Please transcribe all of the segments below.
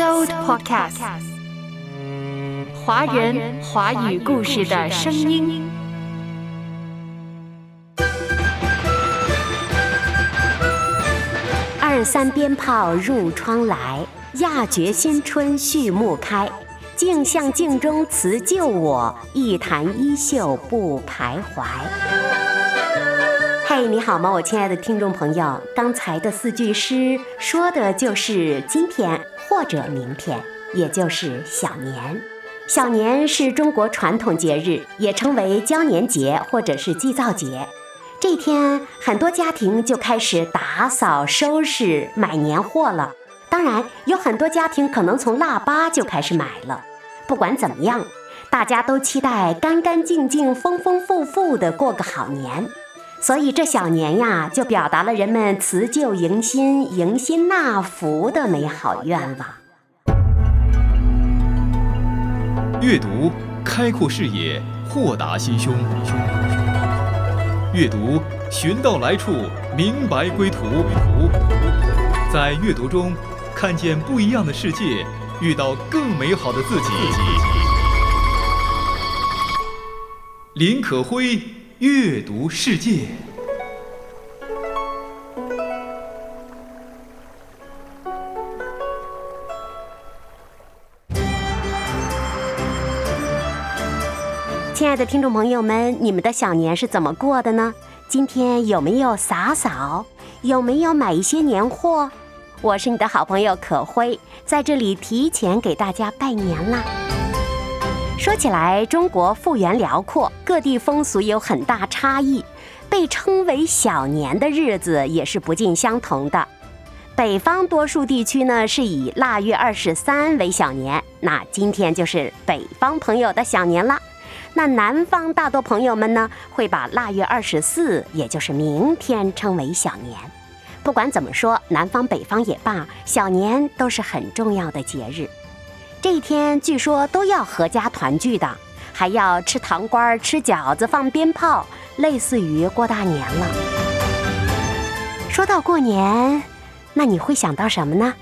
So Podcast，华人华语故事的声音。二三鞭炮入窗来，亚绝新春序幕开。镜像镜中辞旧我，一坛衣袖不徘徊。嘿，你好吗，我亲爱的听众朋友？刚才的四句诗说的就是今天或者明天，也就是小年。小年是中国传统节日，也称为交年节或者是祭灶节。这天，很多家庭就开始打扫、收拾、买年货了。当然，有很多家庭可能从腊八就开始买了。不管怎么样，大家都期待干干净净、丰丰富富的过个好年，所以这小年呀，就表达了人们辞旧迎新、迎新纳福的美好愿望。阅读开阔视野，豁达心胸；阅读寻到来处，明白归途。在阅读中，看见不一样的世界。遇到更美好的自己。林可辉阅读世界。亲爱的听众朋友们，你们的小年是怎么过的呢？今天有没有洒扫？有没有买一些年货？我是你的好朋友可辉，在这里提前给大家拜年啦。说起来，中国幅员辽阔，各地风俗有很大差异，被称为小年的日子也是不尽相同的。北方多数地区呢是以腊月二十三为小年，那今天就是北方朋友的小年啦。那南方大多朋友们呢会把腊月二十四，也就是明天称为小年。不管怎么说，南方北方也罢，小年都是很重要的节日。这一天据说都要合家团聚的，还要吃糖瓜、吃饺子、放鞭炮，类似于过大年了。说到过年，那你会想到什么呢？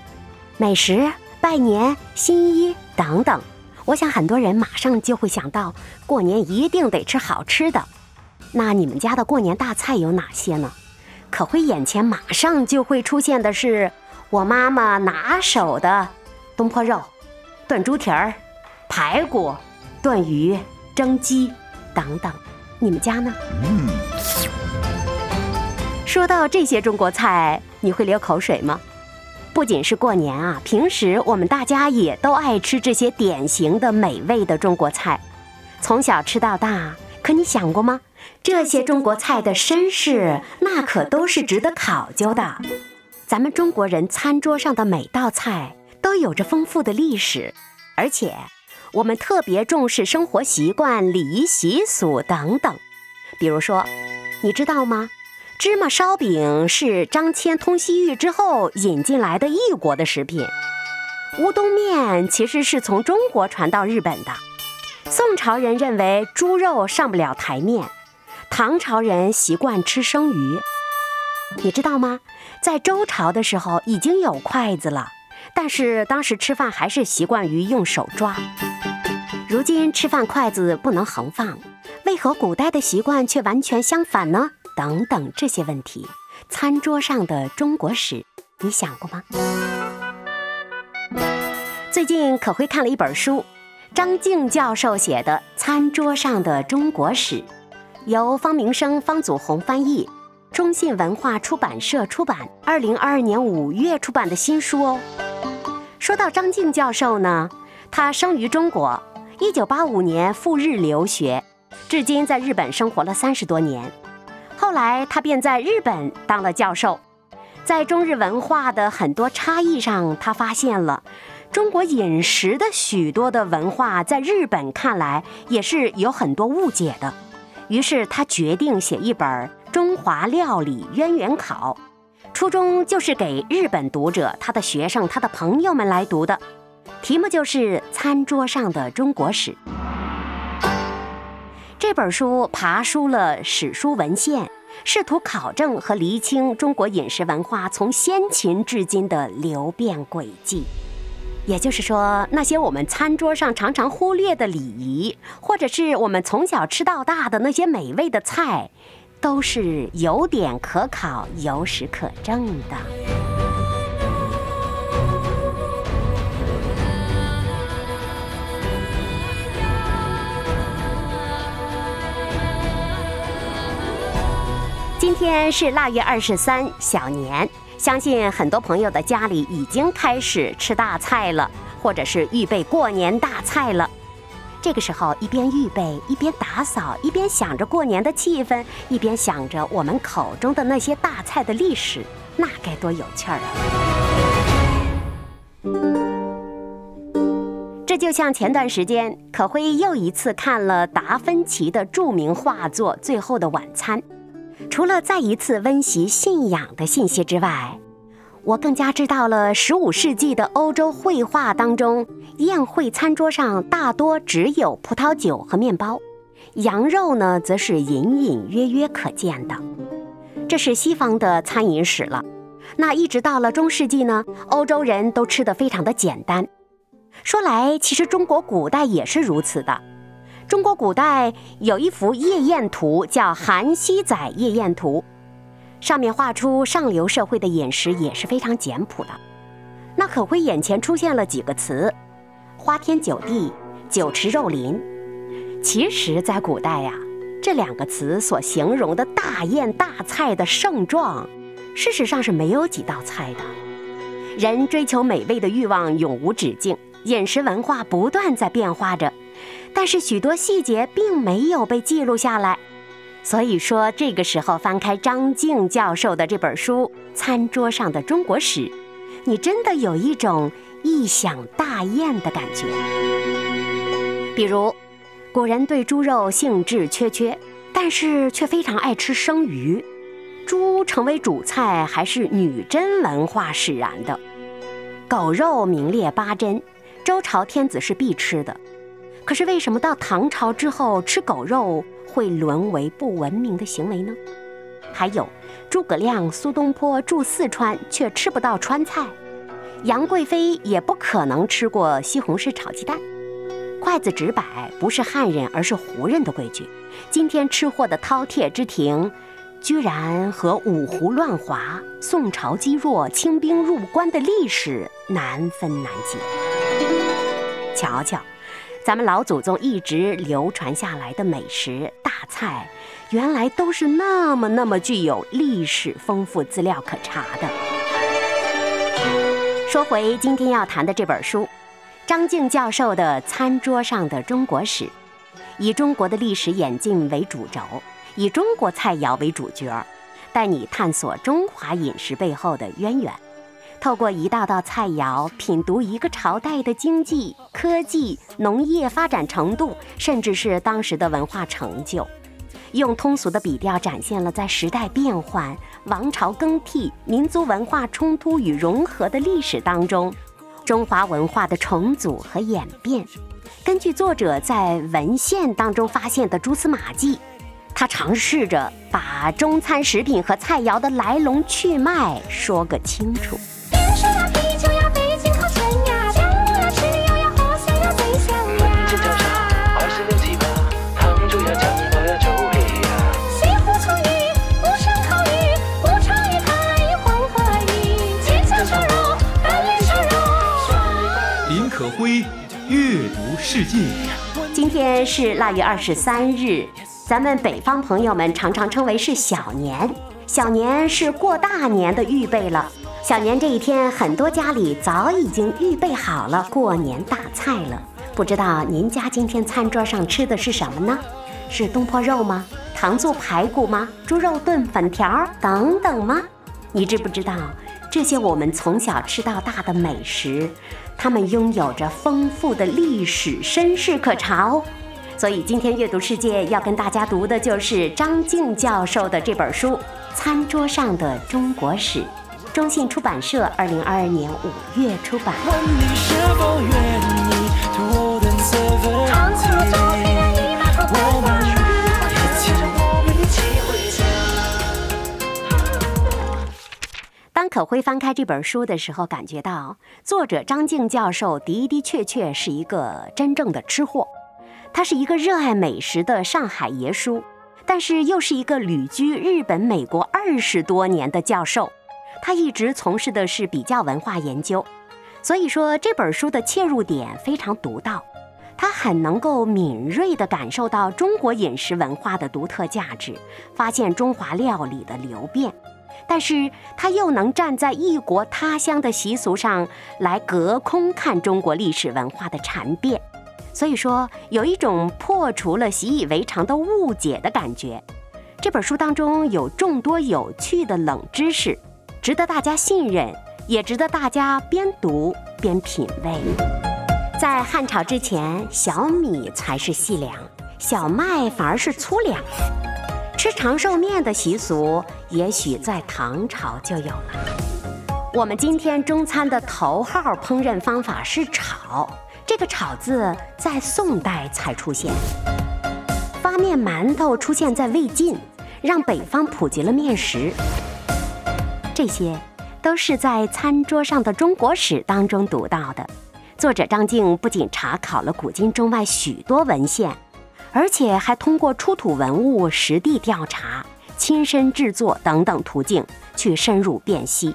美食、拜年、新衣等等。我想很多人马上就会想到，过年一定得吃好吃的。那你们家的过年大菜有哪些呢？可会眼前马上就会出现的是我妈妈拿手的东坡肉、炖猪蹄儿、排骨、炖鱼、蒸鸡等等。你们家呢？嗯。说到这些中国菜，你会流口水吗？不仅是过年啊，平时我们大家也都爱吃这些典型的美味的中国菜，从小吃到大。可你想过吗？这些中国菜的身世，那可都是值得考究的。咱们中国人餐桌上的每道菜都有着丰富的历史，而且我们特别重视生活习惯、礼仪习俗等等。比如说，你知道吗？芝麻烧饼是张骞通西域之后引进来的异国的食品。乌冬面其实是从中国传到日本的。宋朝人认为猪肉上不了台面，唐朝人习惯吃生鱼。你知道吗？在周朝的时候已经有筷子了，但是当时吃饭还是习惯于用手抓。如今吃饭筷子不能横放，为何古代的习惯却完全相反呢？等等这些问题，餐桌上的中国史，你想过吗？最近可会看了一本书。张静教授写的《餐桌上的中国史》，由方明生、方祖红翻译，中信文化出版社出版，二零二二年五月出版的新书哦。说到张静教授呢，他生于中国，一九八五年赴日留学，至今在日本生活了三十多年。后来他便在日本当了教授，在中日文化的很多差异上，他发现了。中国饮食的许多的文化，在日本看来也是有很多误解的。于是他决定写一本《中华料理渊源考》，初衷就是给日本读者、他的学生、他的朋友们来读的。题目就是《餐桌上的中国史》。这本书爬书了史书文献，试图考证和厘清中国饮食文化从先秦至今的流变轨迹。也就是说，那些我们餐桌上常常忽略的礼仪，或者是我们从小吃到大的那些美味的菜，都是有点可考、有史可证的。今天是腊月二十三，小年。相信很多朋友的家里已经开始吃大菜了，或者是预备过年大菜了。这个时候，一边预备，一边打扫，一边想着过年的气氛，一边想着我们口中的那些大菜的历史，那该多有趣儿啊！这就像前段时间，可辉又一次看了达芬奇的著名画作《最后的晚餐》。除了再一次温习信仰的信息之外，我更加知道了十五世纪的欧洲绘画当中，宴会餐桌上大多只有葡萄酒和面包，羊肉呢则是隐隐约约可见的。这是西方的餐饮史了。那一直到了中世纪呢，欧洲人都吃得非常的简单。说来，其实中国古代也是如此的。中国古代有一幅夜宴图，叫《韩熙载夜宴图》，上面画出上流社会的饮食也是非常简朴的。那可辉眼前出现了几个词：花天酒地、酒池肉林。其实，在古代呀，这两个词所形容的大宴大菜的盛状，事实上是没有几道菜的。人追求美味的欲望永无止境，饮食文化不断在变化着。但是许多细节并没有被记录下来，所以说这个时候翻开张静教授的这本书《餐桌上的中国史》，你真的有一种异想大宴的感觉。比如，古人对猪肉兴致缺缺，但是却非常爱吃生鱼。猪成为主菜还是女真文化使然的。狗肉名列八珍，周朝天子是必吃的。可是为什么到唐朝之后吃狗肉会沦为不文明的行为呢？还有，诸葛亮、苏东坡住四川却吃不到川菜，杨贵妃也不可能吃过西红柿炒鸡蛋。筷子直摆不是汉人而是胡人的规矩。今天吃货的饕餮之庭，居然和五胡乱华、宋朝积弱、清兵入关的历史难分难解。瞧瞧。咱们老祖宗一直流传下来的美食大菜，原来都是那么那么具有历史丰富资料可查的。说回今天要谈的这本书，张静教授的《餐桌上的中国史》，以中国的历史演进为主轴，以中国菜肴为主角，带你探索中华饮食背后的渊源。透过一道道菜肴，品读一个朝代的经济、科技、农业发展程度，甚至是当时的文化成就，用通俗的笔调展现了在时代变换、王朝更替、民族文化冲突与融合的历史当中，中华文化的重组和演变。根据作者在文献当中发现的蛛丝马迹，他尝试着把中餐食品和菜肴的来龙去脉说个清楚。世界。今天是腊月二十三日，咱们北方朋友们常常称为是小年，小年是过大年的预备了。小年这一天，很多家里早已经预备好了过年大菜了。不知道您家今天餐桌上吃的是什么呢？是东坡肉吗？糖醋排骨吗？猪肉炖粉条等等吗？你知不知道这些我们从小吃到大的美食，它们拥有着丰富的历史身世可查哦。所以今天阅读世界要跟大家读的就是张静教授的这本书《餐桌上的中国史》。中信出版社二零二二年五月出版。当当可辉翻开这本书的时候，感觉到作者张静教授的的确确是一个真正的吃货。他是一个热爱美食的上海爷叔，但是又是一个旅居日本、美国二十多年的教授。他一直从事的是比较文化研究，所以说这本书的切入点非常独到。他很能够敏锐地感受到中国饮食文化的独特价值，发现中华料理的流变。但是他又能站在异国他乡的习俗上来隔空看中国历史文化的禅变，所以说有一种破除了习以为常的误解的感觉。这本书当中有众多有趣的冷知识，值得大家信任，也值得大家边读边品味。在汉朝之前，小米才是细粮，小麦反而是粗粮。吃长寿面的习俗，也许在唐朝就有了。我们今天中餐的头号烹饪方法是炒，这个“炒”字在宋代才出现。发面馒头出现在魏晋，让北方普及了面食。这些都是在餐桌上的中国史当中读到的。作者张静不仅查考了古今中外许多文献。而且还通过出土文物、实地调查、亲身制作等等途径去深入辨析。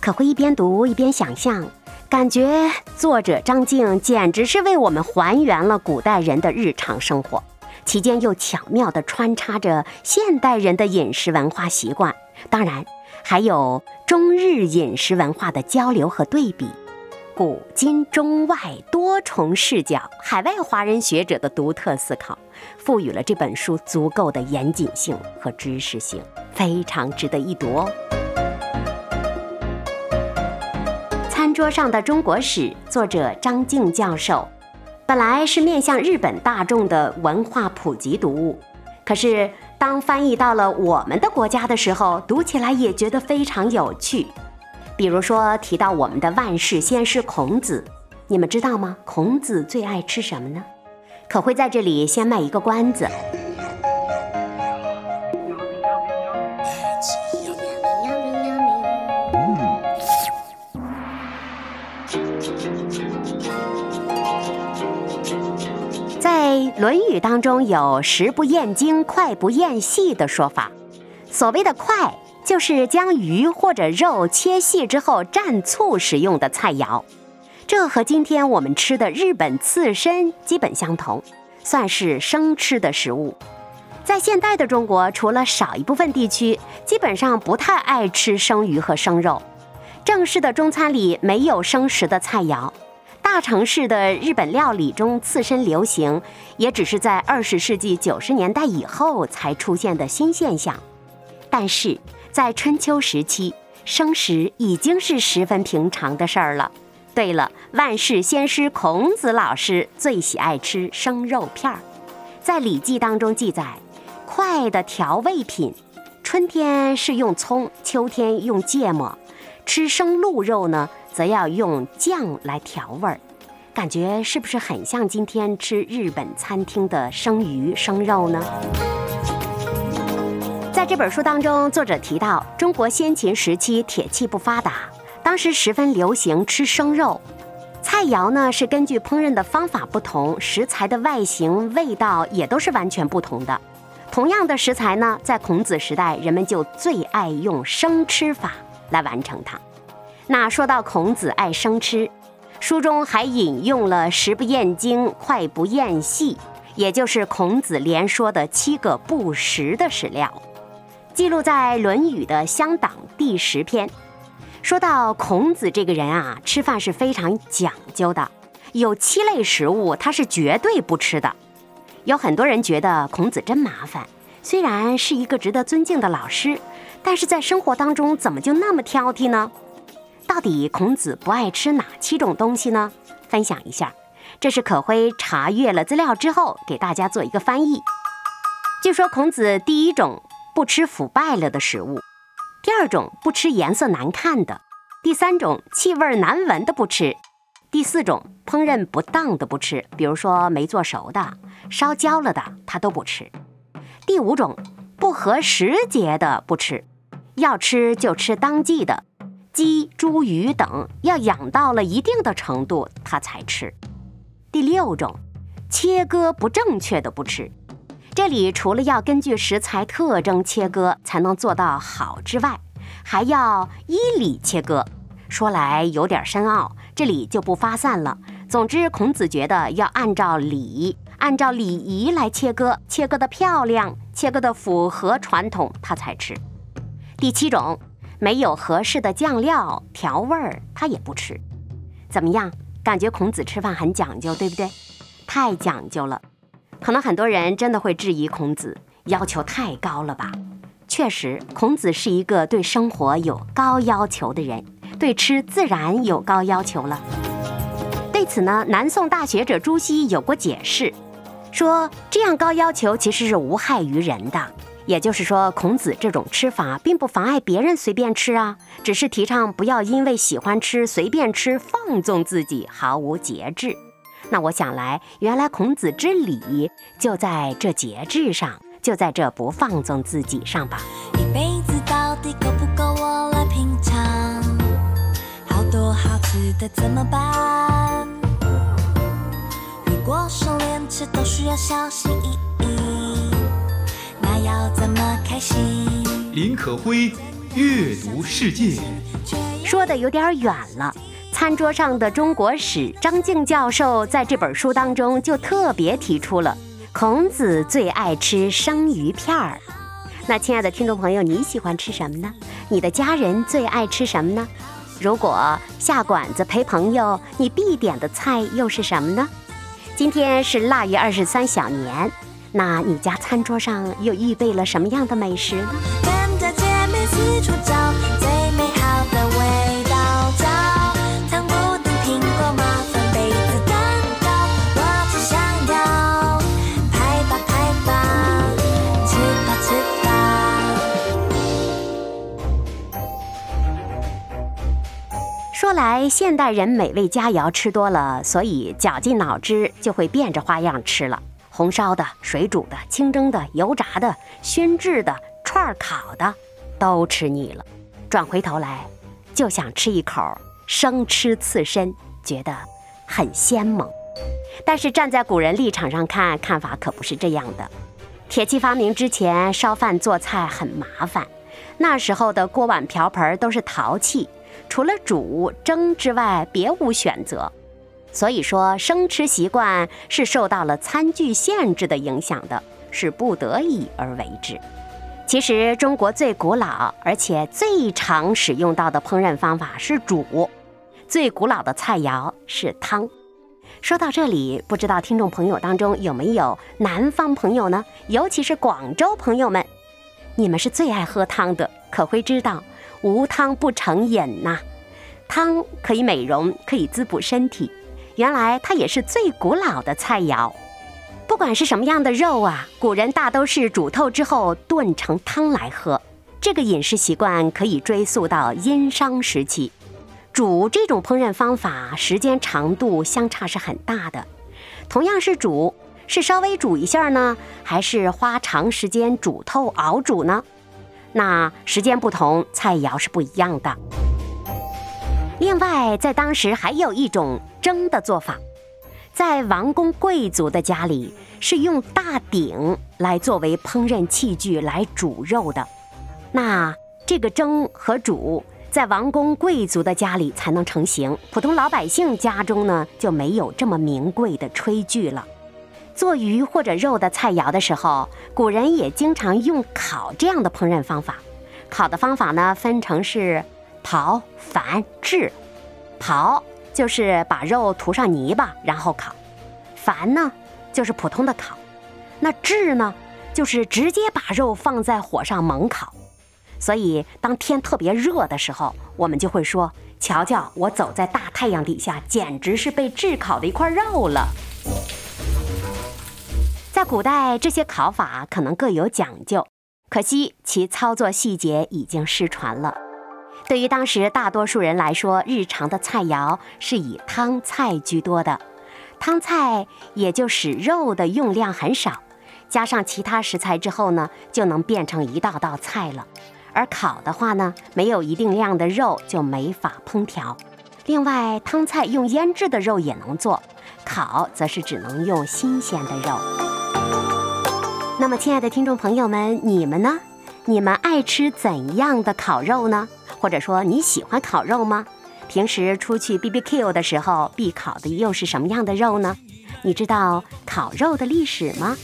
可会一边读一边想象，感觉作者张静简直是为我们还原了古代人的日常生活，其间又巧妙地穿插着现代人的饮食文化习惯，当然还有中日饮食文化的交流和对比。古今中外多重视角，海外华人学者的独特思考，赋予了这本书足够的严谨性和知识性，非常值得一读哦。餐桌上的中国史，作者张静教授，本来是面向日本大众的文化普及读物，可是当翻译到了我们的国家的时候，读起来也觉得非常有趣。比如说提到我们的万世先师孔子，你们知道吗？孔子最爱吃什么呢？可会在这里先卖一个关子。在《论语》当中有“食不厌精，脍不厌细”的说法，所谓的“脍”。就是将鱼或者肉切细之后蘸醋食用的菜肴，这和今天我们吃的日本刺身基本相同，算是生吃的食物。在现代的中国，除了少一部分地区，基本上不太爱吃生鱼和生肉。正式的中餐里没有生食的菜肴。大城市的日本料理中，刺身流行，也只是在二十世纪九十年代以后才出现的新现象。但是。在春秋时期，生食已经是十分平常的事儿了。对了，万世先师孔子老师最喜爱吃生肉片儿。在《礼记》当中记载，快的调味品，春天是用葱，秋天用芥末。吃生鹿肉呢，则要用酱来调味儿。感觉是不是很像今天吃日本餐厅的生鱼生肉呢？在这本书当中，作者提到，中国先秦时期铁器不发达，当时十分流行吃生肉。菜肴呢是根据烹饪的方法不同，食材的外形、味道也都是完全不同的。同样的食材呢，在孔子时代，人们就最爱用生吃法来完成它。那说到孔子爱生吃，书中还引用了“食不厌精，脍不厌细”，也就是孔子连说的七个不食的史料。记录在《论语》的乡党第十篇，说到孔子这个人啊，吃饭是非常讲究的，有七类食物他是绝对不吃的。有很多人觉得孔子真麻烦，虽然是一个值得尊敬的老师，但是在生活当中怎么就那么挑剔呢？到底孔子不爱吃哪七种东西呢？分享一下，这是可辉查阅了资料之后给大家做一个翻译。据说孔子第一种。不吃腐败了的食物，第二种不吃颜色难看的，第三种气味难闻的不吃，第四种烹饪不当的不吃，比如说没做熟的、烧焦了的，他都不吃。第五种不合时节的不吃，要吃就吃当季的，鸡、猪、鱼等要养到了一定的程度，他才吃。第六种，切割不正确的不吃。这里除了要根据食材特征切割才能做到好之外，还要依理切割。说来有点深奥，这里就不发散了。总之，孔子觉得要按照礼、按照礼仪来切割，切割的漂亮，切割的符合传统，他才吃。第七种。没有合适的酱料调味儿，他也不吃。怎么样？感觉孔子吃饭很讲究，对不对？太讲究了。可能很多人真的会质疑孔子要求太高了吧？确实，孔子是一个对生活有高要求的人，对吃自然有高要求了。对此呢，南宋大学者朱熹有过解释，说这样高要求其实是无害于人的。也就是说，孔子这种吃法并不妨碍别人随便吃啊，只是提倡不要因为喜欢吃随便吃，放纵自己，毫无节制。那我想来，原来孔子之礼就在这节制上，就在这不放纵自己上吧。一辈子到底够不够我来品尝？好多好吃的怎么办？如果说连吃都需要小心翼翼。那要怎么开心？林可辉，阅读世界。说的有点远了。餐桌上的中国史，张静教授在这本书当中就特别提出了孔子最爱吃生鱼片儿。那亲爱的听众朋友，你喜欢吃什么呢？你的家人最爱吃什么呢？如果下馆子陪朋友，你必点的菜又是什么呢？今天是腊月二十三小年。那你家餐桌上又预备了什么样的美食呢？说来，现代人美味佳肴吃多了，所以绞尽脑汁就会变着花样吃了。红烧的、水煮的、清蒸的、油炸的、熏制的、串儿烤的，都吃腻了，转回头来就想吃一口生吃刺身，觉得很鲜猛。但是站在古人立场上看，看法可不是这样的。铁器发明之前，烧饭做菜很麻烦，那时候的锅碗瓢盆都是陶器，除了煮蒸之外，别无选择。所以说，生吃习惯是受到了餐具限制的影响的，是不得已而为之。其实，中国最古老而且最常使用到的烹饪方法是煮，最古老的菜肴是汤。说到这里，不知道听众朋友当中有没有南方朋友呢？尤其是广州朋友们，你们是最爱喝汤的，可会知道无汤不成饮呐。汤可以美容，可以滋补身体。原来它也是最古老的菜肴，不管是什么样的肉啊，古人大都是煮透之后炖成汤来喝。这个饮食习惯可以追溯到殷商时期。煮这种烹饪方法，时间长度相差是很大的。同样是煮，是稍微煮一下呢，还是花长时间煮透熬煮呢？那时间不同，菜肴是不一样的。另外，在当时还有一种蒸的做法，在王公贵族的家里是用大鼎来作为烹饪器具来煮肉的。那这个蒸和煮，在王公贵族的家里才能成型，普通老百姓家中呢就没有这么名贵的炊具了。做鱼或者肉的菜肴的时候，古人也经常用烤这样的烹饪方法。烤的方法呢，分成是。刨、凡、制，刨就是把肉涂上泥巴，然后烤；凡呢，就是普通的烤；那制呢，就是直接把肉放在火上猛烤。所以，当天特别热的时候，我们就会说：“瞧瞧，我走在大太阳底下，简直是被炙烤的一块肉了。”在古代，这些烤法可能各有讲究，可惜其操作细节已经失传了。对于当时大多数人来说，日常的菜肴是以汤菜居多的，汤菜也就使肉的用量很少，加上其他食材之后呢，就能变成一道道菜了。而烤的话呢，没有一定量的肉就没法烹调。另外，汤菜用腌制的肉也能做，烤则是只能用新鲜的肉。那么，亲爱的听众朋友们，你们呢？你们爱吃怎样的烤肉呢？或者说你喜欢烤肉吗？平时出去 BBQ 的时候必烤的又是什么样的肉呢？你知道烤肉的历史吗？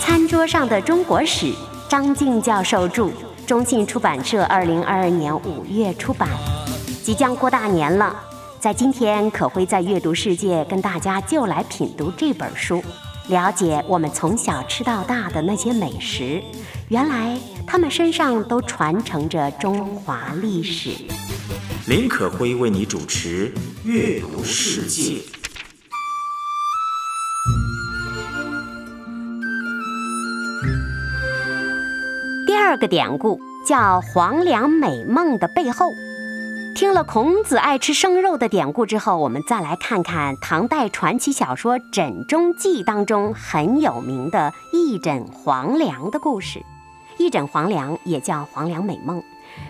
餐桌上的中国史，张静教授著，中信出版社二零二二年五月出版。即将过大年了，在今天可会在阅读世界跟大家就来品读这本书。了解我们从小吃到大的那些美食，原来他们身上都传承着中华历史。林可辉为你主持《阅读世界》。二个典故叫“黄粱美梦”的背后。听了孔子爱吃生肉的典故之后，我们再来看看唐代传奇小说《枕中记》当中很有名的一枕黄粱的故事。一枕黄粱也叫黄粱美梦，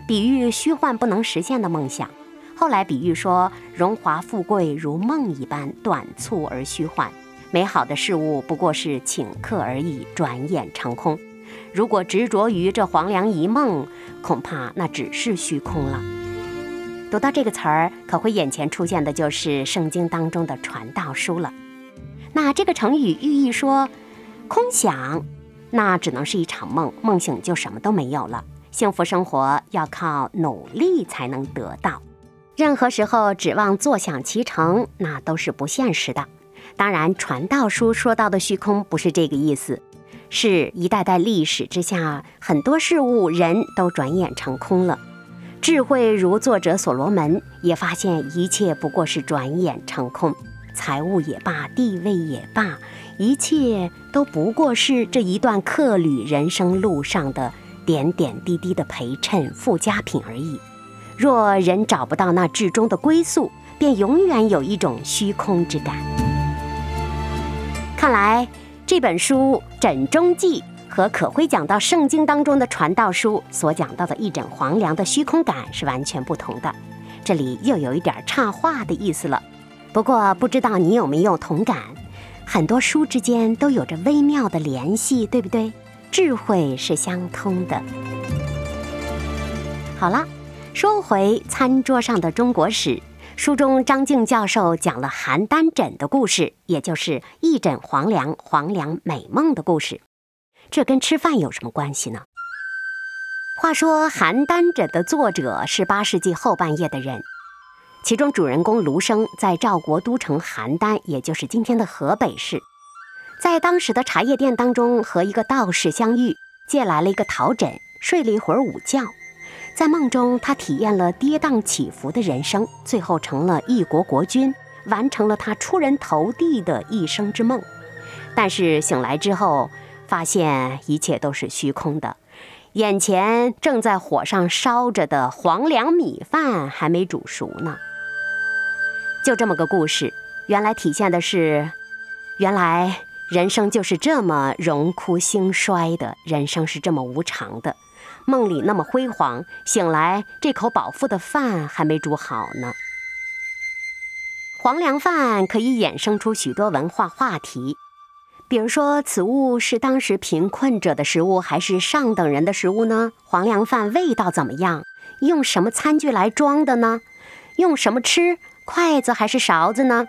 比喻虚幻不能实现的梦想。后来比喻说，荣华富贵如梦一般短促而虚幻，美好的事物不过是顷刻而已，转眼成空。如果执着于这黄粱一梦，恐怕那只是虚空了。读到这个词儿，可会眼前出现的就是圣经当中的传道书了。那这个成语寓意说，空想，那只能是一场梦，梦醒就什么都没有了。幸福生活要靠努力才能得到，任何时候指望坐享其成，那都是不现实的。当然，传道书说到的虚空不是这个意思，是一代代历史之下，很多事物、人都转眼成空了。智慧如作者所罗门也发现一切不过是转眼成空，财物也罢，地位也罢，一切都不过是这一段客旅人生路上的点点滴滴的陪衬附加品而已。若人找不到那至终的归宿，便永远有一种虚空之感。看来这本书《枕中记》。和可辉讲到圣经当中的传道书所讲到的一枕黄粱的虚空感是完全不同的，这里又有一点插话的意思了。不过不知道你有没有同感，很多书之间都有着微妙的联系，对不对？智慧是相通的。好了，说回餐桌上的中国史，书中张静教授讲了邯郸枕的故事，也就是一枕黄粱、黄粱美梦的故事。这跟吃饭有什么关系呢？话说《邯郸枕》的作者是八世纪后半叶的人，其中主人公卢生在赵国都城邯郸，也就是今天的河北市，在当时的茶叶店当中和一个道士相遇，借来了一个陶枕，睡了一会儿午觉，在梦中他体验了跌宕起伏的人生，最后成了一国国君，完成了他出人头地的一生之梦。但是醒来之后，发现一切都是虚空的，眼前正在火上烧着的黄粱米饭还没煮熟呢。就这么个故事，原来体现的是，原来人生就是这么荣枯兴衰的，人生是这么无常的。梦里那么辉煌，醒来这口饱腹的饭还没煮好呢。黄粱饭可以衍生出许多文化话题。比如说，此物是当时贫困者的食物，还是上等人的食物呢？黄粱饭味道怎么样？用什么餐具来装的呢？用什么吃？筷子还是勺子呢？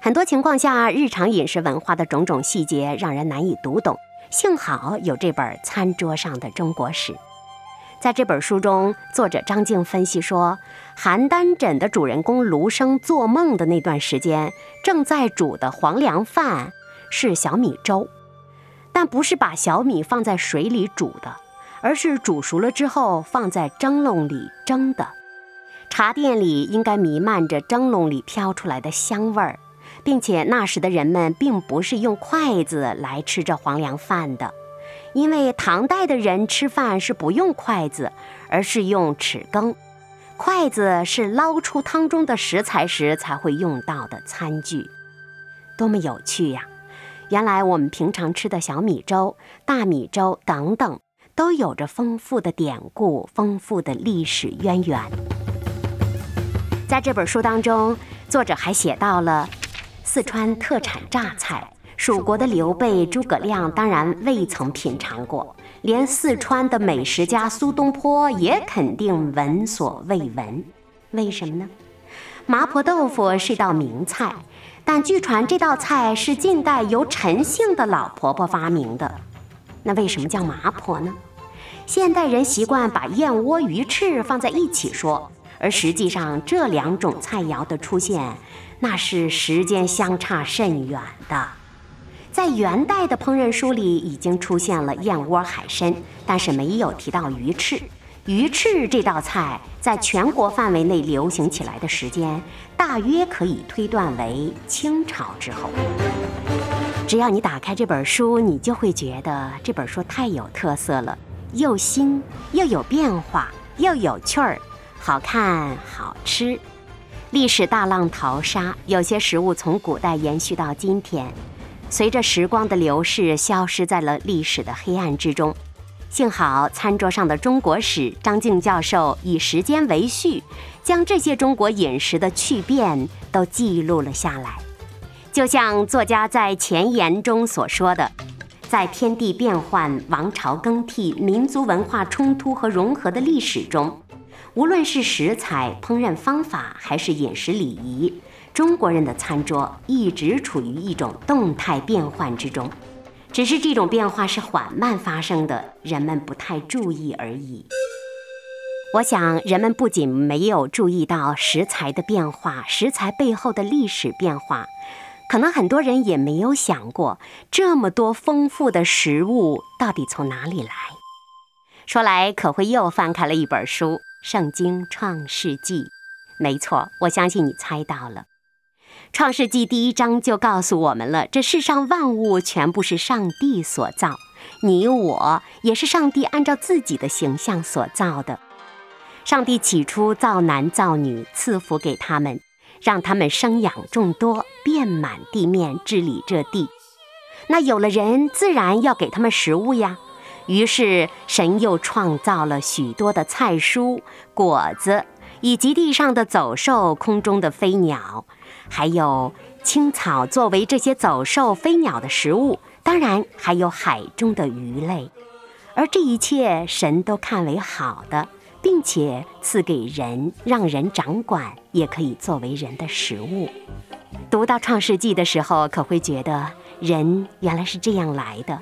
很多情况下，日常饮食文化的种种细节让人难以读懂。幸好有这本《餐桌上的中国史》。在这本书中，作者张静分析说，邯郸枕的主人公卢生做梦的那段时间，正在煮的黄粱饭。是小米粥，但不是把小米放在水里煮的，而是煮熟了之后放在蒸笼里蒸的。茶店里应该弥漫着蒸笼里飘出来的香味儿，并且那时的人们并不是用筷子来吃这黄粱饭的，因为唐代的人吃饭是不用筷子，而是用匙羹。筷子是捞出汤中的食材时才会用到的餐具，多么有趣呀！原来我们平常吃的小米粥、大米粥等等，都有着丰富的典故、丰富的历史渊源。在这本书当中，作者还写到了四川特产榨菜。蜀国的刘备、诸葛亮当然未曾品尝过，连四川的美食家苏东坡也肯定闻所未闻。为什么呢？麻婆豆腐是一道名菜，但据传这道菜是近代由陈姓的老婆婆发明的。那为什么叫麻婆呢？现代人习惯把燕窝、鱼翅放在一起说，而实际上这两种菜肴的出现，那是时间相差甚远的。在元代的烹饪书里已经出现了燕窝海参，但是没有提到鱼翅。鱼翅这道菜在全国范围内流行起来的时间，大约可以推断为清朝之后。只要你打开这本书，你就会觉得这本书太有特色了，又新又有变化，又有趣儿，好看好吃。历史大浪淘沙，有些食物从古代延续到今天。随着时光的流逝，消失在了历史的黑暗之中。幸好餐桌上的中国史，张静教授以时间为序，将这些中国饮食的趣变都记录了下来。就像作家在前言中所说的，在天地变幻、王朝更替、民族文化冲突和融合的历史中，无论是食材、烹饪方法，还是饮食礼仪。中国人的餐桌一直处于一种动态变换之中，只是这种变化是缓慢发生的，人们不太注意而已。我想，人们不仅没有注意到食材的变化，食材背后的历史变化，可能很多人也没有想过，这么多丰富的食物到底从哪里来。说来，可会又翻开了一本书《圣经·创世纪》。没错，我相信你猜到了。创世纪第一章就告诉我们了：这世上万物全部是上帝所造，你我也是上帝按照自己的形象所造的。上帝起初造男造女，赐福给他们，让他们生养众多，遍满地面，治理这地。那有了人，自然要给他们食物呀。于是神又创造了许多的菜蔬、果子，以及地上的走兽、空中的飞鸟。还有青草作为这些走兽、飞鸟的食物，当然还有海中的鱼类，而这一切神都看为好的，并且赐给人，让人掌管，也可以作为人的食物。读到《创世纪》的时候，可会觉得人原来是这样来的，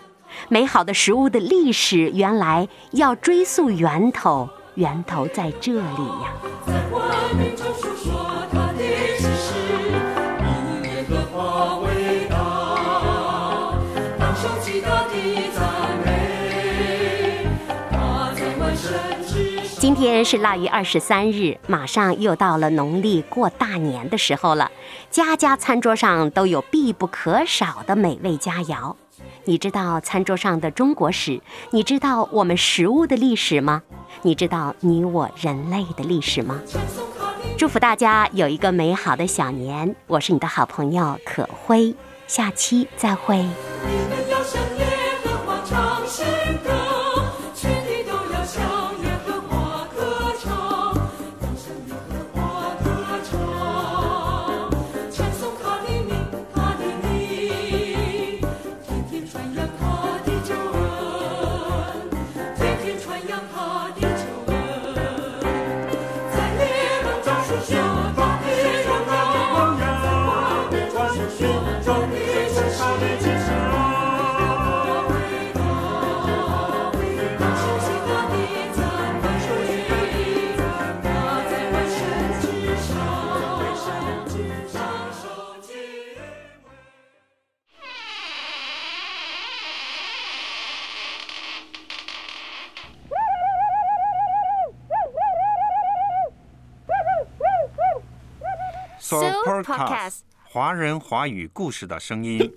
美好的食物的历史原来要追溯源头，源头在这里呀。今天是腊月二十三日，马上又到了农历过大年的时候了。家家餐桌上都有必不可少的美味佳肴。你知道餐桌上的中国史？你知道我们食物的历史吗？你知道你我人类的历史吗？祝福大家有一个美好的小年！我是你的好朋友可辉，下期再会。So Podcast，华人华语故事的声音。